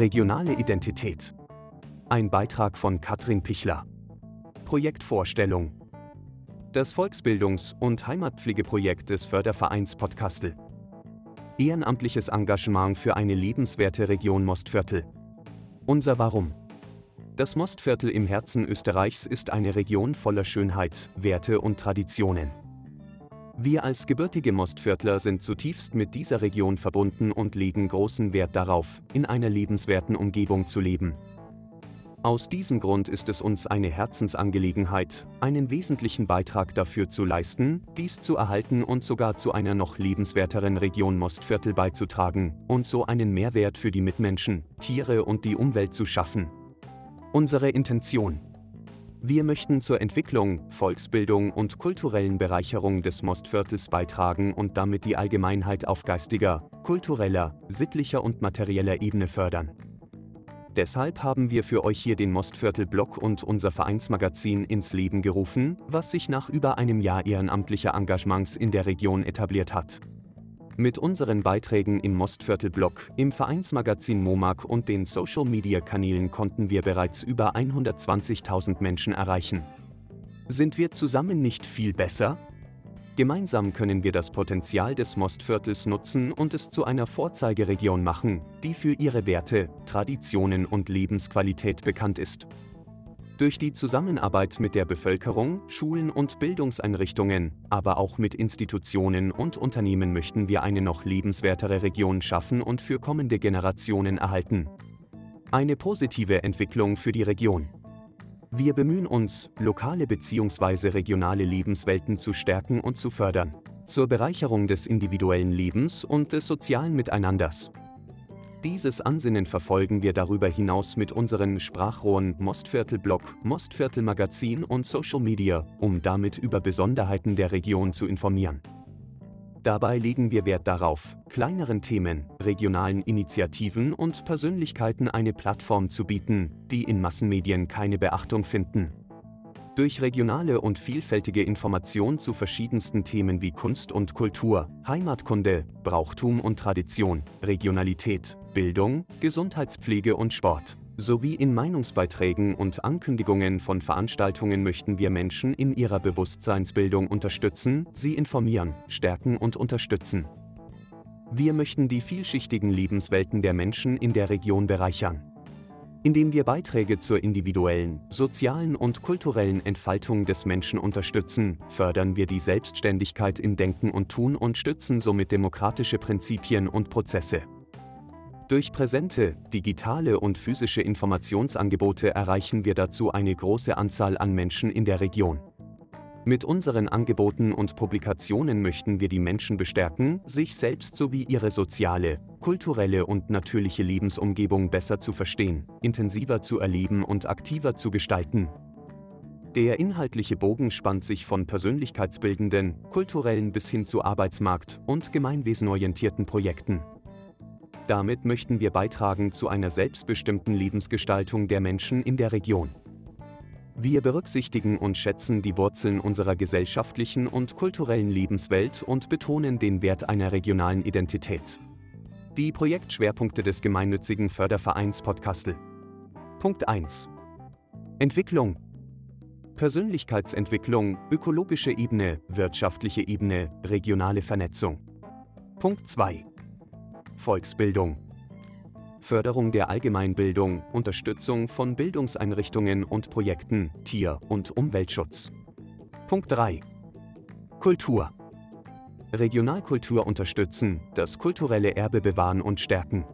Regionale Identität. Ein Beitrag von Katrin Pichler. Projektvorstellung. Das Volksbildungs- und Heimatpflegeprojekt des Fördervereins Podcastel. Ehrenamtliches Engagement für eine lebenswerte Region Mostviertel. Unser Warum. Das Mostviertel im Herzen Österreichs ist eine Region voller Schönheit, Werte und Traditionen. Wir als gebürtige Mostviertler sind zutiefst mit dieser Region verbunden und legen großen Wert darauf, in einer lebenswerten Umgebung zu leben. Aus diesem Grund ist es uns eine Herzensangelegenheit, einen wesentlichen Beitrag dafür zu leisten, dies zu erhalten und sogar zu einer noch lebenswerteren Region Mostviertel beizutragen und so einen Mehrwert für die Mitmenschen, Tiere und die Umwelt zu schaffen. Unsere Intention wir möchten zur Entwicklung, Volksbildung und kulturellen Bereicherung des Mostviertels beitragen und damit die Allgemeinheit auf geistiger, kultureller, sittlicher und materieller Ebene fördern. Deshalb haben wir für euch hier den Mostviertel-Blog und unser Vereinsmagazin ins Leben gerufen, was sich nach über einem Jahr ehrenamtlicher Engagements in der Region etabliert hat. Mit unseren Beiträgen im Mostviertel-Blog, im Vereinsmagazin MOMAG und den Social-Media-Kanälen konnten wir bereits über 120.000 Menschen erreichen. Sind wir zusammen nicht viel besser? Gemeinsam können wir das Potenzial des Mostviertels nutzen und es zu einer Vorzeigeregion machen, die für ihre Werte, Traditionen und Lebensqualität bekannt ist. Durch die Zusammenarbeit mit der Bevölkerung, Schulen und Bildungseinrichtungen, aber auch mit Institutionen und Unternehmen möchten wir eine noch lebenswertere Region schaffen und für kommende Generationen erhalten. Eine positive Entwicklung für die Region. Wir bemühen uns, lokale bzw. regionale Lebenswelten zu stärken und zu fördern, zur Bereicherung des individuellen Lebens und des sozialen Miteinanders. Dieses Ansinnen verfolgen wir darüber hinaus mit unseren Sprachrohren Mostviertel-Blog, Mostviertel-Magazin und Social Media, um damit über Besonderheiten der Region zu informieren. Dabei legen wir Wert darauf, kleineren Themen, regionalen Initiativen und Persönlichkeiten eine Plattform zu bieten, die in Massenmedien keine Beachtung finden. Durch regionale und vielfältige Information zu verschiedensten Themen wie Kunst und Kultur, Heimatkunde, Brauchtum und Tradition, Regionalität, Bildung, Gesundheitspflege und Sport. Sowie in Meinungsbeiträgen und Ankündigungen von Veranstaltungen möchten wir Menschen in ihrer Bewusstseinsbildung unterstützen, sie informieren, stärken und unterstützen. Wir möchten die vielschichtigen Lebenswelten der Menschen in der Region bereichern. Indem wir Beiträge zur individuellen, sozialen und kulturellen Entfaltung des Menschen unterstützen, fördern wir die Selbstständigkeit im Denken und Tun und stützen somit demokratische Prinzipien und Prozesse. Durch präsente, digitale und physische Informationsangebote erreichen wir dazu eine große Anzahl an Menschen in der Region. Mit unseren Angeboten und Publikationen möchten wir die Menschen bestärken, sich selbst sowie ihre soziale, kulturelle und natürliche Lebensumgebung besser zu verstehen, intensiver zu erleben und aktiver zu gestalten. Der inhaltliche Bogen spannt sich von persönlichkeitsbildenden, kulturellen bis hin zu Arbeitsmarkt- und gemeinwesenorientierten Projekten. Damit möchten wir beitragen zu einer selbstbestimmten Lebensgestaltung der Menschen in der Region. Wir berücksichtigen und schätzen die Wurzeln unserer gesellschaftlichen und kulturellen Lebenswelt und betonen den Wert einer regionalen Identität. Die Projektschwerpunkte des gemeinnützigen Fördervereins Podcastle. Punkt 1. Entwicklung. Persönlichkeitsentwicklung, ökologische Ebene, wirtschaftliche Ebene, regionale Vernetzung. Punkt 2. Volksbildung. Förderung der Allgemeinbildung, Unterstützung von Bildungseinrichtungen und Projekten, Tier- und Umweltschutz. Punkt 3. Kultur. Regionalkultur unterstützen, das kulturelle Erbe bewahren und stärken.